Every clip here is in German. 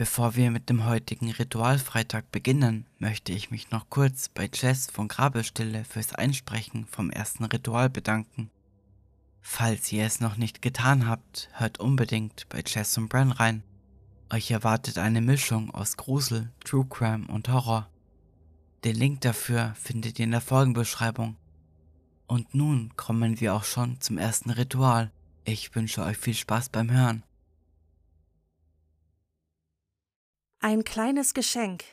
Bevor wir mit dem heutigen Ritualfreitag beginnen, möchte ich mich noch kurz bei Jess von Grabestille fürs Einsprechen vom ersten Ritual bedanken. Falls ihr es noch nicht getan habt, hört unbedingt bei Jess und Bren rein. Euch erwartet eine Mischung aus Grusel, True Crime und Horror. Den Link dafür findet ihr in der Folgenbeschreibung. Und nun kommen wir auch schon zum ersten Ritual. Ich wünsche euch viel Spaß beim Hören. Ein kleines Geschenk.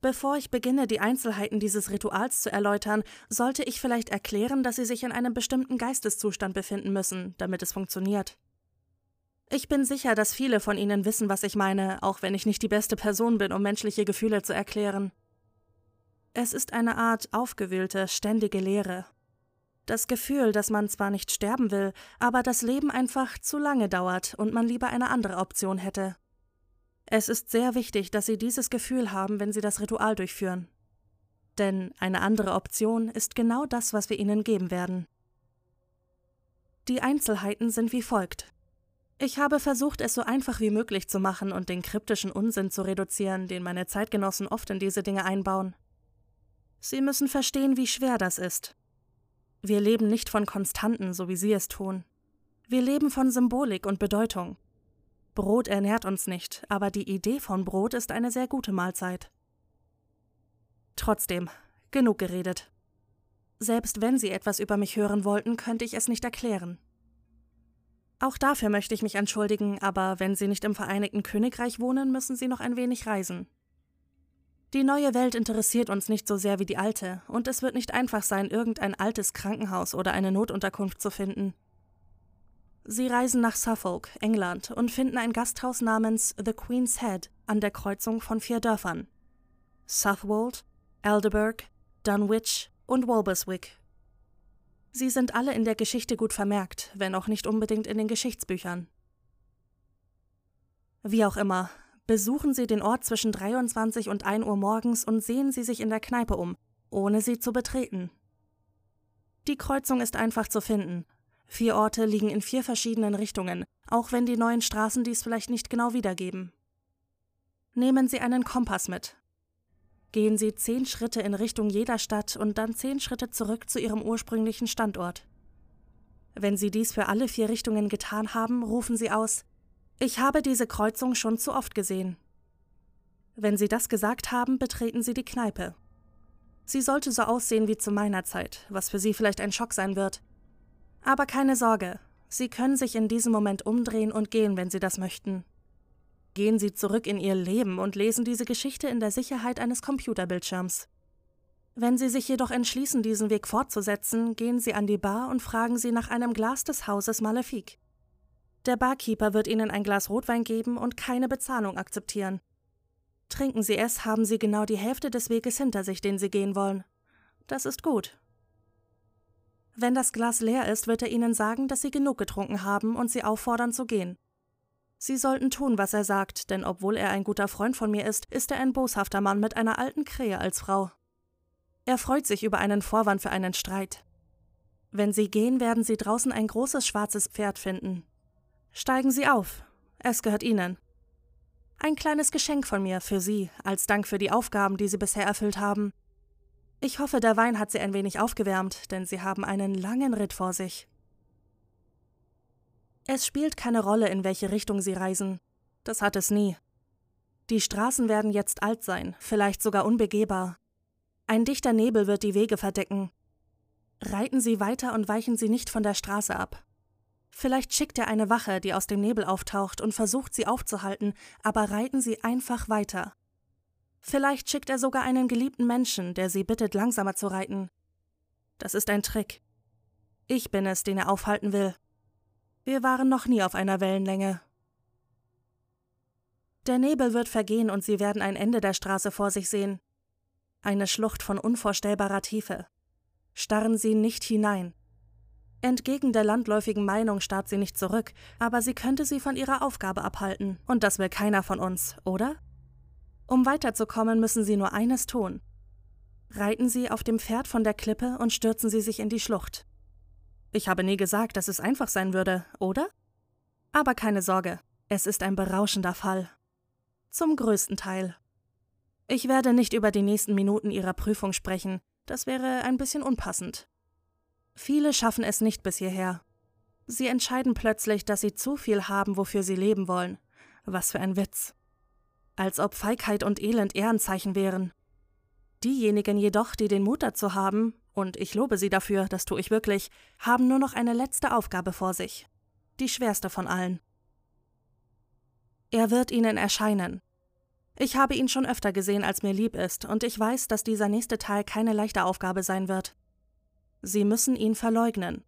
Bevor ich beginne, die Einzelheiten dieses Rituals zu erläutern, sollte ich vielleicht erklären, dass Sie sich in einem bestimmten Geisteszustand befinden müssen, damit es funktioniert. Ich bin sicher, dass viele von Ihnen wissen, was ich meine, auch wenn ich nicht die beste Person bin, um menschliche Gefühle zu erklären. Es ist eine Art aufgewühlte, ständige Leere. Das Gefühl, dass man zwar nicht sterben will, aber das Leben einfach zu lange dauert und man lieber eine andere Option hätte. Es ist sehr wichtig, dass Sie dieses Gefühl haben, wenn Sie das Ritual durchführen. Denn eine andere Option ist genau das, was wir Ihnen geben werden. Die Einzelheiten sind wie folgt. Ich habe versucht, es so einfach wie möglich zu machen und den kryptischen Unsinn zu reduzieren, den meine Zeitgenossen oft in diese Dinge einbauen. Sie müssen verstehen, wie schwer das ist. Wir leben nicht von Konstanten, so wie Sie es tun. Wir leben von Symbolik und Bedeutung. Brot ernährt uns nicht, aber die Idee von Brot ist eine sehr gute Mahlzeit. Trotzdem, genug geredet. Selbst wenn Sie etwas über mich hören wollten, könnte ich es nicht erklären. Auch dafür möchte ich mich entschuldigen, aber wenn Sie nicht im Vereinigten Königreich wohnen, müssen Sie noch ein wenig reisen. Die neue Welt interessiert uns nicht so sehr wie die alte, und es wird nicht einfach sein, irgendein altes Krankenhaus oder eine Notunterkunft zu finden. Sie reisen nach Suffolk, England, und finden ein Gasthaus namens The Queen's Head an der Kreuzung von vier Dörfern: Southwold, Aldeburgh, Dunwich und Walberswick. Sie sind alle in der Geschichte gut vermerkt, wenn auch nicht unbedingt in den Geschichtsbüchern. Wie auch immer, besuchen Sie den Ort zwischen 23 und 1 Uhr morgens und sehen Sie sich in der Kneipe um, ohne sie zu betreten. Die Kreuzung ist einfach zu finden. Vier Orte liegen in vier verschiedenen Richtungen, auch wenn die neuen Straßen dies vielleicht nicht genau wiedergeben. Nehmen Sie einen Kompass mit, Gehen Sie zehn Schritte in Richtung jeder Stadt und dann zehn Schritte zurück zu Ihrem ursprünglichen Standort. Wenn Sie dies für alle vier Richtungen getan haben, rufen Sie aus Ich habe diese Kreuzung schon zu oft gesehen. Wenn Sie das gesagt haben, betreten Sie die Kneipe. Sie sollte so aussehen wie zu meiner Zeit, was für Sie vielleicht ein Schock sein wird. Aber keine Sorge, Sie können sich in diesem Moment umdrehen und gehen, wenn Sie das möchten. Gehen Sie zurück in Ihr Leben und lesen diese Geschichte in der Sicherheit eines Computerbildschirms. Wenn Sie sich jedoch entschließen, diesen Weg fortzusetzen, gehen Sie an die Bar und fragen Sie nach einem Glas des Hauses Malefique. Der Barkeeper wird Ihnen ein Glas Rotwein geben und keine Bezahlung akzeptieren. Trinken Sie es, haben Sie genau die Hälfte des Weges hinter sich, den Sie gehen wollen. Das ist gut. Wenn das Glas leer ist, wird er Ihnen sagen, dass Sie genug getrunken haben und Sie auffordern zu gehen. Sie sollten tun, was er sagt, denn obwohl er ein guter Freund von mir ist, ist er ein boshafter Mann mit einer alten Krähe als Frau. Er freut sich über einen Vorwand für einen Streit. Wenn Sie gehen, werden Sie draußen ein großes schwarzes Pferd finden. Steigen Sie auf, es gehört Ihnen. Ein kleines Geschenk von mir für Sie, als Dank für die Aufgaben, die Sie bisher erfüllt haben. Ich hoffe, der Wein hat Sie ein wenig aufgewärmt, denn Sie haben einen langen Ritt vor sich. Es spielt keine Rolle, in welche Richtung sie reisen. Das hat es nie. Die Straßen werden jetzt alt sein, vielleicht sogar unbegehbar. Ein dichter Nebel wird die Wege verdecken. Reiten Sie weiter und weichen Sie nicht von der Straße ab. Vielleicht schickt er eine Wache, die aus dem Nebel auftaucht und versucht, Sie aufzuhalten, aber reiten Sie einfach weiter. Vielleicht schickt er sogar einen geliebten Menschen, der Sie bittet, langsamer zu reiten. Das ist ein Trick. Ich bin es, den er aufhalten will. Wir waren noch nie auf einer Wellenlänge. Der Nebel wird vergehen und Sie werden ein Ende der Straße vor sich sehen. Eine Schlucht von unvorstellbarer Tiefe. Starren Sie nicht hinein. Entgegen der landläufigen Meinung starrt sie nicht zurück, aber sie könnte sie von ihrer Aufgabe abhalten, und das will keiner von uns, oder? Um weiterzukommen, müssen Sie nur eines tun. Reiten Sie auf dem Pferd von der Klippe und stürzen Sie sich in die Schlucht. Ich habe nie gesagt, dass es einfach sein würde, oder? Aber keine Sorge, es ist ein berauschender Fall. Zum größten Teil. Ich werde nicht über die nächsten Minuten Ihrer Prüfung sprechen, das wäre ein bisschen unpassend. Viele schaffen es nicht bis hierher. Sie entscheiden plötzlich, dass sie zu viel haben, wofür sie leben wollen. Was für ein Witz. Als ob Feigheit und Elend Ehrenzeichen wären. Diejenigen jedoch, die den Mut dazu haben, und ich lobe sie dafür, das tue ich wirklich, haben nur noch eine letzte Aufgabe vor sich. Die schwerste von allen. Er wird ihnen erscheinen. Ich habe ihn schon öfter gesehen, als mir lieb ist, und ich weiß, dass dieser nächste Teil keine leichte Aufgabe sein wird. Sie müssen ihn verleugnen.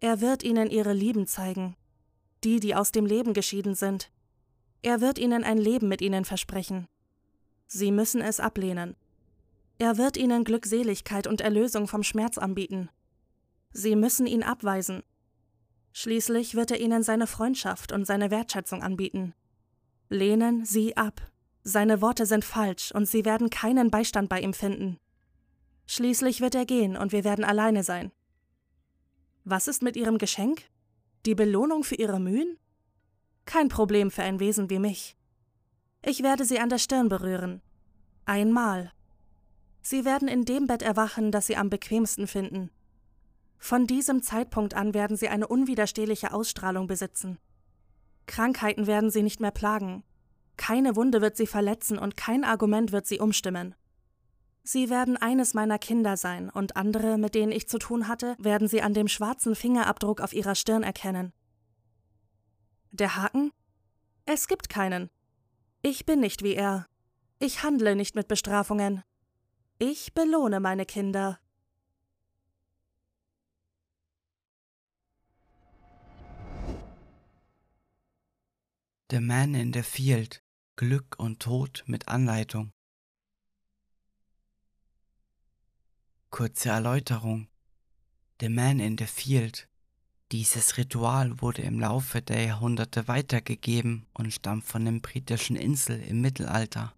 Er wird ihnen ihre Lieben zeigen, die, die aus dem Leben geschieden sind. Er wird ihnen ein Leben mit ihnen versprechen. Sie müssen es ablehnen. Er wird ihnen Glückseligkeit und Erlösung vom Schmerz anbieten. Sie müssen ihn abweisen. Schließlich wird er ihnen seine Freundschaft und seine Wertschätzung anbieten. Lehnen Sie ab. Seine Worte sind falsch und Sie werden keinen Beistand bei ihm finden. Schließlich wird er gehen und wir werden alleine sein. Was ist mit Ihrem Geschenk? Die Belohnung für Ihre Mühen? Kein Problem für ein Wesen wie mich. Ich werde Sie an der Stirn berühren. Einmal. Sie werden in dem Bett erwachen, das Sie am bequemsten finden. Von diesem Zeitpunkt an werden Sie eine unwiderstehliche Ausstrahlung besitzen. Krankheiten werden Sie nicht mehr plagen. Keine Wunde wird Sie verletzen und kein Argument wird Sie umstimmen. Sie werden eines meiner Kinder sein, und andere, mit denen ich zu tun hatte, werden sie an dem schwarzen Fingerabdruck auf ihrer Stirn erkennen. Der Haken? Es gibt keinen. Ich bin nicht wie er. Ich handle nicht mit Bestrafungen. Ich belohne meine Kinder. The Man in the Field Glück und Tod mit Anleitung Kurze Erläuterung. The Man in the Field. Dieses Ritual wurde im Laufe der Jahrhunderte weitergegeben und stammt von den britischen Inseln im Mittelalter.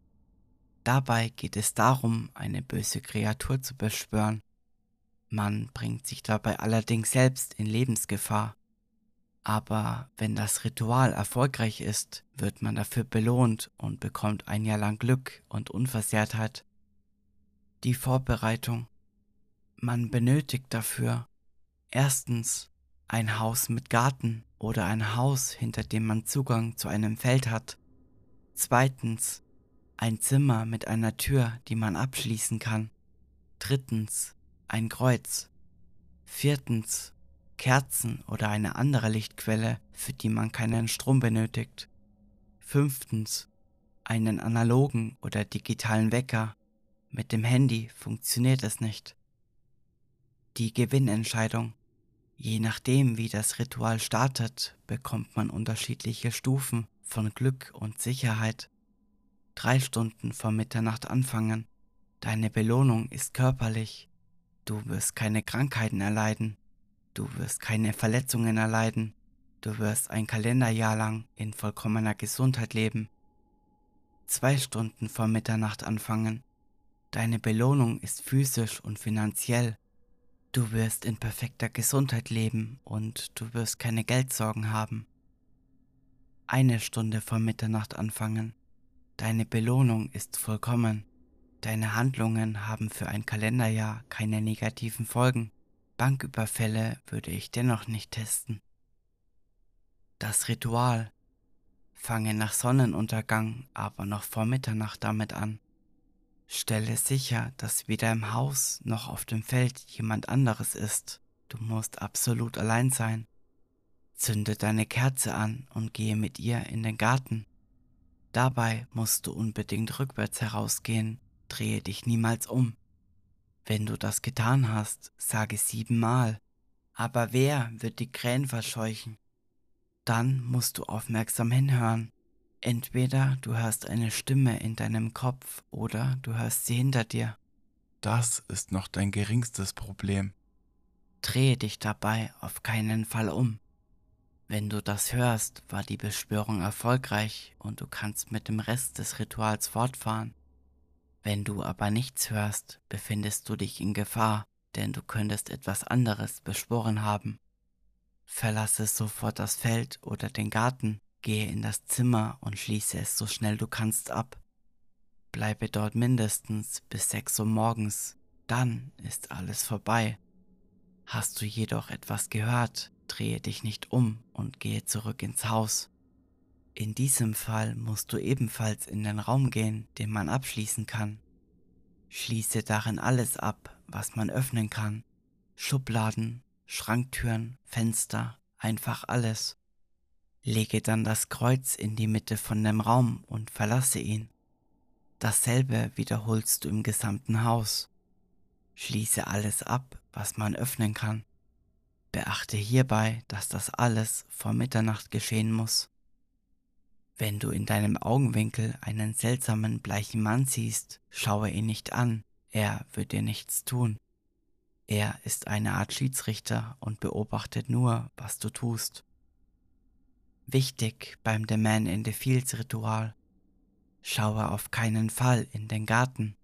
Dabei geht es darum, eine böse Kreatur zu beschwören. Man bringt sich dabei allerdings selbst in Lebensgefahr. Aber wenn das Ritual erfolgreich ist, wird man dafür belohnt und bekommt ein Jahr lang Glück und Unversehrtheit. Die Vorbereitung man benötigt dafür erstens ein Haus mit Garten oder ein Haus, hinter dem man Zugang zu einem Feld hat. Zweitens ein Zimmer mit einer Tür, die man abschließen kann. Drittens ein Kreuz. Viertens Kerzen oder eine andere Lichtquelle, für die man keinen Strom benötigt. Fünftens einen analogen oder digitalen Wecker. Mit dem Handy funktioniert es nicht die Gewinnentscheidung. Je nachdem, wie das Ritual startet, bekommt man unterschiedliche Stufen von Glück und Sicherheit. Drei Stunden vor Mitternacht anfangen. Deine Belohnung ist körperlich. Du wirst keine Krankheiten erleiden. Du wirst keine Verletzungen erleiden. Du wirst ein Kalenderjahr lang in vollkommener Gesundheit leben. Zwei Stunden vor Mitternacht anfangen. Deine Belohnung ist physisch und finanziell. Du wirst in perfekter Gesundheit leben und du wirst keine Geldsorgen haben. Eine Stunde vor Mitternacht anfangen. Deine Belohnung ist vollkommen. Deine Handlungen haben für ein Kalenderjahr keine negativen Folgen. Banküberfälle würde ich dennoch nicht testen. Das Ritual. Fange nach Sonnenuntergang, aber noch vor Mitternacht damit an. Stelle sicher, dass weder im Haus noch auf dem Feld jemand anderes ist. Du musst absolut allein sein. Zünde deine Kerze an und gehe mit ihr in den Garten. Dabei musst du unbedingt rückwärts herausgehen, drehe dich niemals um. Wenn du das getan hast, sage siebenmal. Aber wer wird die Krähen verscheuchen? Dann musst du aufmerksam hinhören Entweder du hörst eine Stimme in deinem Kopf oder du hörst sie hinter dir. Das ist noch dein geringstes Problem. Drehe dich dabei auf keinen Fall um. Wenn du das hörst, war die Beschwörung erfolgreich und du kannst mit dem Rest des Rituals fortfahren. Wenn du aber nichts hörst, befindest du dich in Gefahr, denn du könntest etwas anderes beschworen haben. Verlasse sofort das Feld oder den Garten, gehe in das Zimmer und schließe es so schnell du kannst ab. Bleibe dort mindestens bis 6 Uhr morgens, dann ist alles vorbei. Hast du jedoch etwas gehört, drehe dich nicht um und gehe zurück ins Haus. In diesem Fall musst du ebenfalls in den Raum gehen, den man abschließen kann. Schließe darin alles ab, was man öffnen kann. Schubladen, Schranktüren, Fenster, einfach alles. Lege dann das Kreuz in die Mitte von dem Raum und verlasse ihn. Dasselbe wiederholst du im gesamten Haus. Schließe alles ab, was man öffnen kann. Beachte hierbei, dass das alles vor Mitternacht geschehen muss. Wenn du in deinem Augenwinkel einen seltsamen bleichen Mann siehst, schaue ihn nicht an, er wird dir nichts tun. Er ist eine Art Schiedsrichter und beobachtet nur, was du tust. Wichtig beim The Man in the Fields Ritual. Schaue auf keinen Fall in den Garten.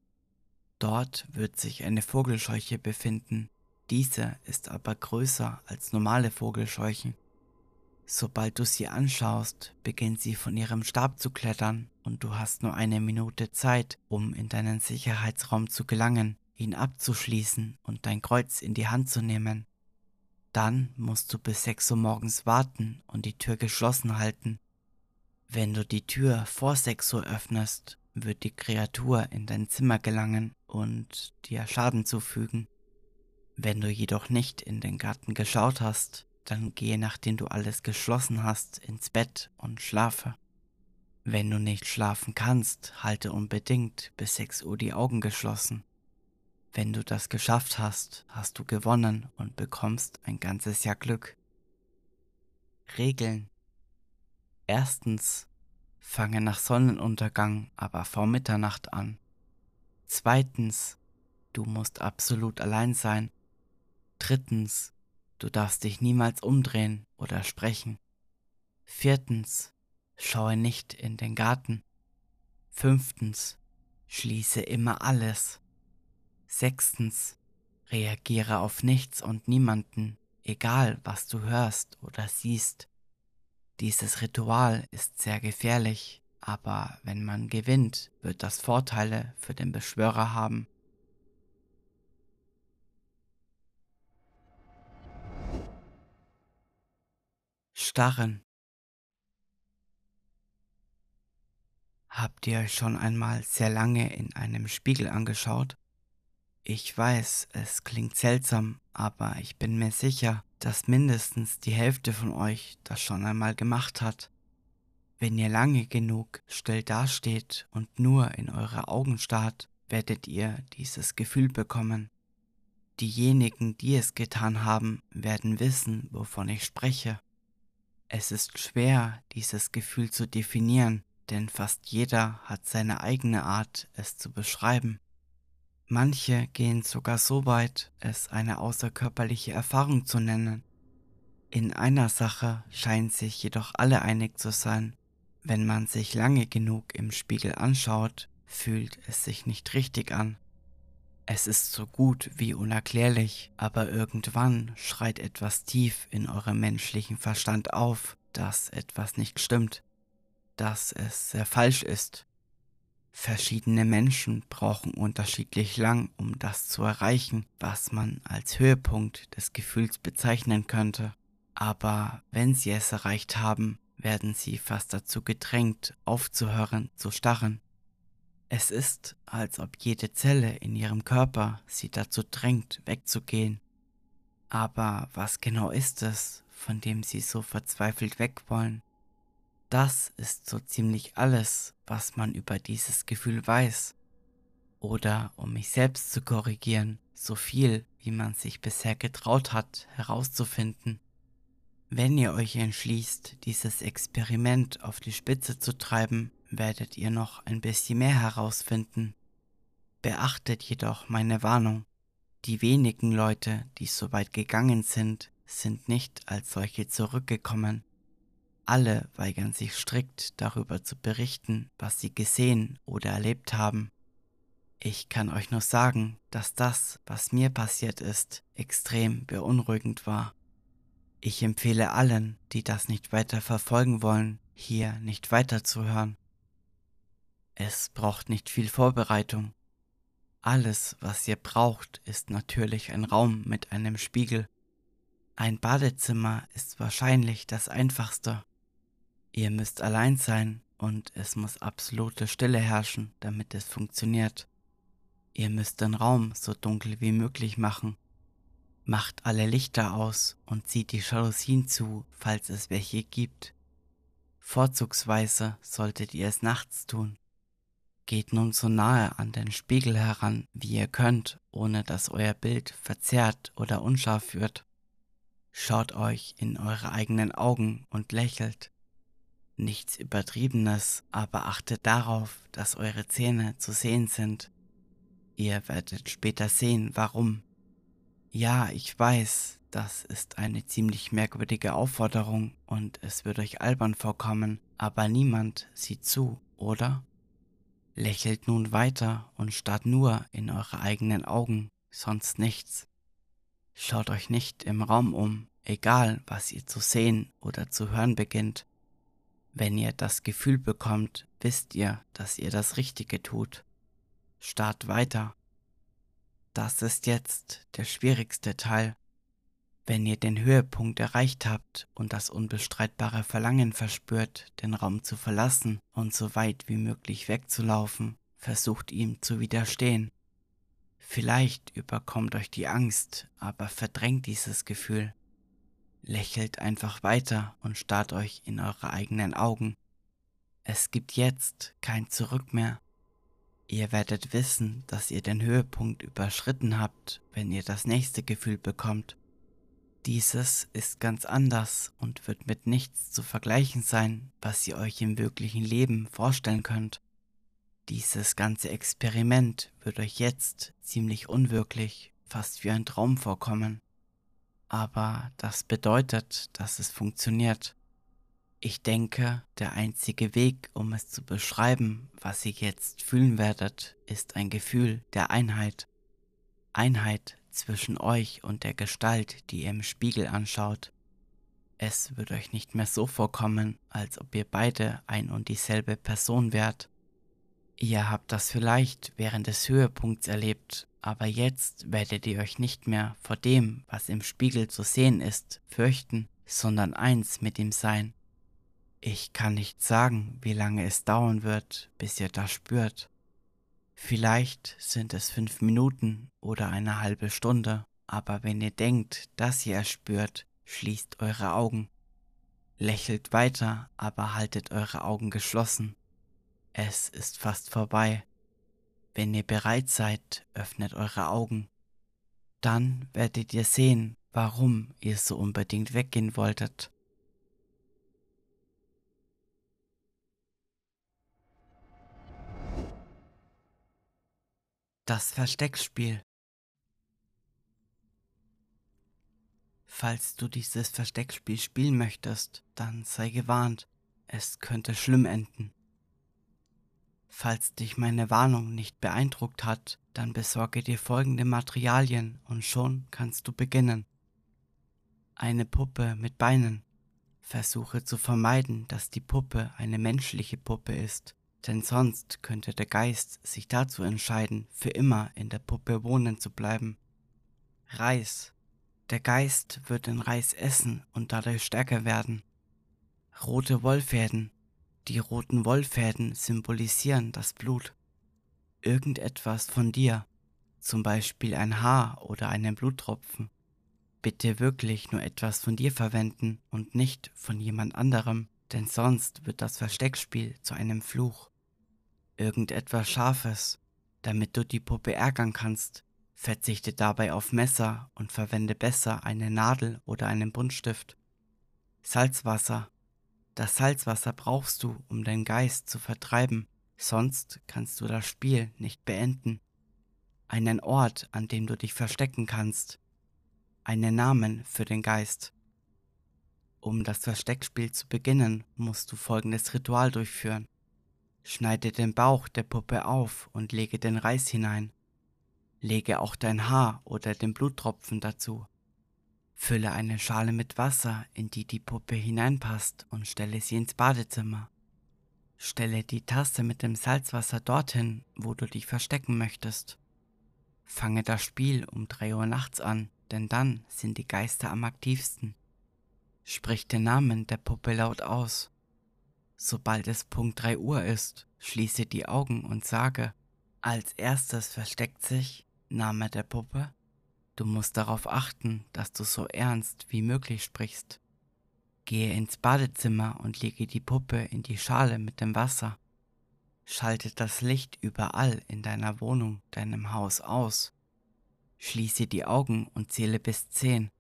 Dort wird sich eine Vogelscheuche befinden, diese ist aber größer als normale Vogelscheuchen. Sobald du sie anschaust, beginnt sie von ihrem Stab zu klettern und du hast nur eine Minute Zeit, um in deinen Sicherheitsraum zu gelangen, ihn abzuschließen und dein Kreuz in die Hand zu nehmen. Dann musst du bis 6 Uhr morgens warten und die Tür geschlossen halten. Wenn du die Tür vor 6 Uhr öffnest, wird die Kreatur in dein Zimmer gelangen und dir Schaden zufügen. Wenn du jedoch nicht in den Garten geschaut hast, dann gehe, nachdem du alles geschlossen hast, ins Bett und schlafe. Wenn du nicht schlafen kannst, halte unbedingt bis 6 Uhr die Augen geschlossen. Wenn du das geschafft hast, hast du gewonnen und bekommst ein ganzes Jahr Glück. Regeln. Erstens, fange nach Sonnenuntergang, aber vor Mitternacht an. Zweitens, du musst absolut allein sein. Drittens, Du darfst dich niemals umdrehen oder sprechen. Viertens, schaue nicht in den Garten. Fünftens, schließe immer alles. Sechstens, reagiere auf nichts und niemanden, egal was du hörst oder siehst. Dieses Ritual ist sehr gefährlich, aber wenn man gewinnt, wird das Vorteile für den Beschwörer haben. Starren. Habt ihr euch schon einmal sehr lange in einem Spiegel angeschaut? Ich weiß, es klingt seltsam, aber ich bin mir sicher, dass mindestens die Hälfte von euch das schon einmal gemacht hat. Wenn ihr lange genug still dasteht und nur in eure Augen starrt, werdet ihr dieses Gefühl bekommen. Diejenigen, die es getan haben, werden wissen, wovon ich spreche. Es ist schwer, dieses Gefühl zu definieren, denn fast jeder hat seine eigene Art, es zu beschreiben. Manche gehen sogar so weit, es eine außerkörperliche Erfahrung zu nennen. In einer Sache scheinen sich jedoch alle einig zu sein. Wenn man sich lange genug im Spiegel anschaut, fühlt es sich nicht richtig an. Es ist so gut wie unerklärlich, aber irgendwann schreit etwas tief in eurem menschlichen Verstand auf, dass etwas nicht stimmt, dass es sehr falsch ist. Verschiedene Menschen brauchen unterschiedlich lang, um das zu erreichen, was man als Höhepunkt des Gefühls bezeichnen könnte. Aber wenn sie es erreicht haben, werden sie fast dazu gedrängt, aufzuhören zu starren. Es ist, als ob jede Zelle in ihrem Körper sie dazu drängt, wegzugehen. Aber was genau ist es, von dem sie so verzweifelt weg wollen? Das ist so ziemlich alles, was man über dieses Gefühl weiß. Oder, um mich selbst zu korrigieren, so viel, wie man sich bisher getraut hat herauszufinden. Wenn ihr euch entschließt, dieses Experiment auf die Spitze zu treiben, werdet ihr noch ein bisschen mehr herausfinden. Beachtet jedoch meine Warnung. Die wenigen Leute, die so weit gegangen sind, sind nicht als solche zurückgekommen. Alle weigern sich strikt darüber zu berichten, was sie gesehen oder erlebt haben. Ich kann euch nur sagen, dass das, was mir passiert ist, extrem beunruhigend war. Ich empfehle allen, die das nicht weiter verfolgen wollen, hier nicht weiterzuhören. Es braucht nicht viel Vorbereitung. Alles, was ihr braucht, ist natürlich ein Raum mit einem Spiegel. Ein Badezimmer ist wahrscheinlich das einfachste. Ihr müsst allein sein und es muss absolute Stille herrschen, damit es funktioniert. Ihr müsst den Raum so dunkel wie möglich machen. Macht alle Lichter aus und zieht die Jalousien zu, falls es welche gibt. Vorzugsweise solltet ihr es nachts tun. Geht nun so nahe an den Spiegel heran, wie ihr könnt, ohne dass euer Bild verzerrt oder unscharf wird. Schaut euch in eure eigenen Augen und lächelt. Nichts Übertriebenes, aber achtet darauf, dass eure Zähne zu sehen sind. Ihr werdet später sehen, warum. Ja, ich weiß, das ist eine ziemlich merkwürdige Aufforderung und es wird euch albern vorkommen, aber niemand sieht zu, oder? Lächelt nun weiter und starrt nur in eure eigenen Augen, sonst nichts. Schaut euch nicht im Raum um, egal was ihr zu sehen oder zu hören beginnt. Wenn ihr das Gefühl bekommt, wisst ihr, dass ihr das Richtige tut. Starrt weiter. Das ist jetzt der schwierigste Teil. Wenn ihr den Höhepunkt erreicht habt und das unbestreitbare Verlangen verspürt, den Raum zu verlassen und so weit wie möglich wegzulaufen, versucht ihm zu widerstehen. Vielleicht überkommt euch die Angst, aber verdrängt dieses Gefühl. Lächelt einfach weiter und starrt euch in eure eigenen Augen. Es gibt jetzt kein Zurück mehr. Ihr werdet wissen, dass ihr den Höhepunkt überschritten habt, wenn ihr das nächste Gefühl bekommt. Dieses ist ganz anders und wird mit nichts zu vergleichen sein, was ihr euch im wirklichen Leben vorstellen könnt. Dieses ganze Experiment wird euch jetzt ziemlich unwirklich, fast wie ein Traum vorkommen. Aber das bedeutet, dass es funktioniert. Ich denke, der einzige Weg, um es zu beschreiben, was ihr jetzt fühlen werdet, ist ein Gefühl der Einheit. Einheit zwischen euch und der Gestalt, die ihr im Spiegel anschaut. Es wird euch nicht mehr so vorkommen, als ob ihr beide ein und dieselbe Person wärt. Ihr habt das vielleicht während des Höhepunkts erlebt, aber jetzt werdet ihr euch nicht mehr vor dem, was im Spiegel zu sehen ist, fürchten, sondern eins mit ihm sein. Ich kann nicht sagen, wie lange es dauern wird, bis ihr das spürt. Vielleicht sind es fünf Minuten oder eine halbe Stunde, aber wenn ihr denkt, dass ihr es spürt, schließt eure Augen. Lächelt weiter, aber haltet eure Augen geschlossen. Es ist fast vorbei. Wenn ihr bereit seid, öffnet eure Augen. Dann werdet ihr sehen, warum ihr so unbedingt weggehen wolltet. Das Versteckspiel. Falls du dieses Versteckspiel spielen möchtest, dann sei gewarnt, es könnte schlimm enden. Falls dich meine Warnung nicht beeindruckt hat, dann besorge dir folgende Materialien und schon kannst du beginnen. Eine Puppe mit Beinen. Versuche zu vermeiden, dass die Puppe eine menschliche Puppe ist denn sonst könnte der Geist sich dazu entscheiden, für immer in der Puppe wohnen zu bleiben. Reis. Der Geist wird den Reis essen und dadurch stärker werden. Rote Wollfäden. Die roten Wollfäden symbolisieren das Blut. Irgendetwas von dir, zum Beispiel ein Haar oder einen Bluttropfen. Bitte wirklich nur etwas von dir verwenden und nicht von jemand anderem, denn sonst wird das Versteckspiel zu einem Fluch irgendetwas Scharfes, damit du die Puppe ärgern kannst. Verzichte dabei auf Messer und verwende besser eine Nadel oder einen Buntstift. Salzwasser. Das Salzwasser brauchst du, um deinen Geist zu vertreiben, sonst kannst du das Spiel nicht beenden. Einen Ort, an dem du dich verstecken kannst. Einen Namen für den Geist. Um das Versteckspiel zu beginnen, musst du folgendes Ritual durchführen. Schneide den Bauch der Puppe auf und lege den Reis hinein. Lege auch dein Haar oder den Bluttropfen dazu. Fülle eine Schale mit Wasser, in die die Puppe hineinpasst und stelle sie ins Badezimmer. Stelle die Tasse mit dem Salzwasser dorthin, wo du dich verstecken möchtest. Fange das Spiel um 3 Uhr nachts an, denn dann sind die Geister am aktivsten. Sprich den Namen der Puppe laut aus. Sobald es Punkt 3 Uhr ist, schließe die Augen und sage, als erstes versteckt sich Name der Puppe, Du musst darauf achten, dass du so ernst wie möglich sprichst. Gehe ins Badezimmer und lege die Puppe in die Schale mit dem Wasser. Schalte das Licht überall in deiner Wohnung, deinem Haus aus. Schließe die Augen und zähle bis zehn.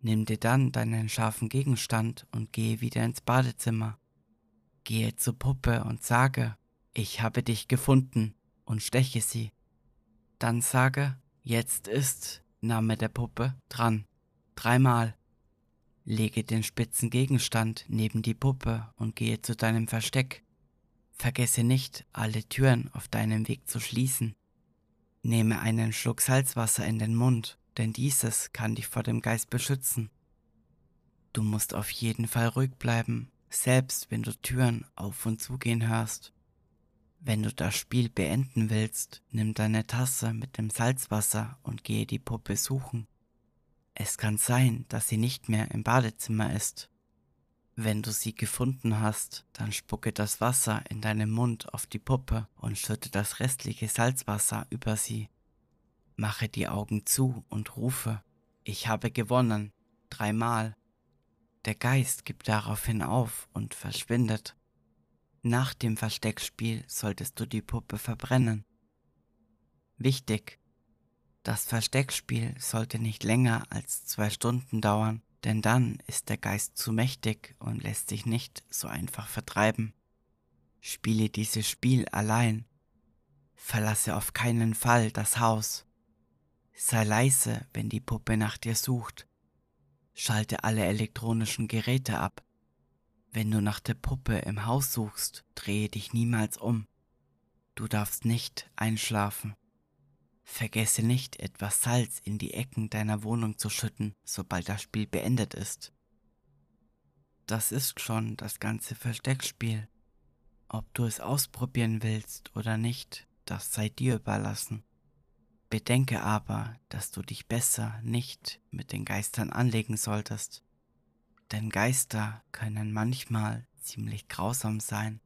Nimm dir dann deinen scharfen Gegenstand und gehe wieder ins Badezimmer. Gehe zur Puppe und sage, ich habe dich gefunden und steche sie. Dann sage, jetzt ist Name der Puppe dran. Dreimal. Lege den spitzen Gegenstand neben die Puppe und gehe zu deinem Versteck. Vergesse nicht, alle Türen auf deinem Weg zu schließen. Nehme einen Schluck Salzwasser in den Mund, denn dieses kann dich vor dem Geist beschützen. Du musst auf jeden Fall ruhig bleiben, selbst wenn du Türen auf und zugehen hörst. Wenn du das Spiel beenden willst, nimm deine Tasse mit dem Salzwasser und gehe die Puppe suchen. Es kann sein, dass sie nicht mehr im Badezimmer ist. Wenn du sie gefunden hast, dann spucke das Wasser in deinem Mund auf die Puppe und schütte das restliche Salzwasser über sie. Mache die Augen zu und rufe, ich habe gewonnen, dreimal. Der Geist gibt daraufhin auf und verschwindet. Nach dem Versteckspiel solltest du die Puppe verbrennen. Wichtig, das Versteckspiel sollte nicht länger als zwei Stunden dauern, denn dann ist der Geist zu mächtig und lässt sich nicht so einfach vertreiben. Spiele dieses Spiel allein. Verlasse auf keinen Fall das Haus. Sei leise, wenn die Puppe nach dir sucht. Schalte alle elektronischen Geräte ab. Wenn du nach der Puppe im Haus suchst, drehe dich niemals um. Du darfst nicht einschlafen. Vergesse nicht, etwas Salz in die Ecken deiner Wohnung zu schütten, sobald das Spiel beendet ist. Das ist schon das ganze Versteckspiel. Ob du es ausprobieren willst oder nicht, das sei dir überlassen. Bedenke aber, dass du dich besser nicht mit den Geistern anlegen solltest denn Geister können manchmal ziemlich grausam sein.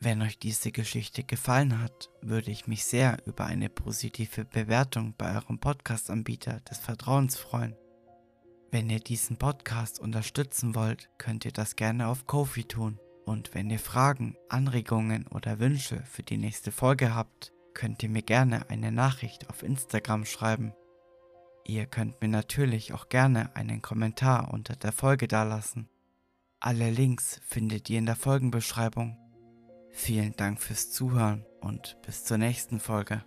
Wenn euch diese Geschichte gefallen hat, würde ich mich sehr über eine positive Bewertung bei eurem Podcast-Anbieter des Vertrauens freuen. Wenn ihr diesen Podcast unterstützen wollt, könnt ihr das gerne auf Kofi tun. Und wenn ihr Fragen, Anregungen oder Wünsche für die nächste Folge habt, könnt ihr mir gerne eine Nachricht auf Instagram schreiben. Ihr könnt mir natürlich auch gerne einen Kommentar unter der Folge dalassen. Alle Links findet ihr in der Folgenbeschreibung. Vielen Dank fürs Zuhören und bis zur nächsten Folge.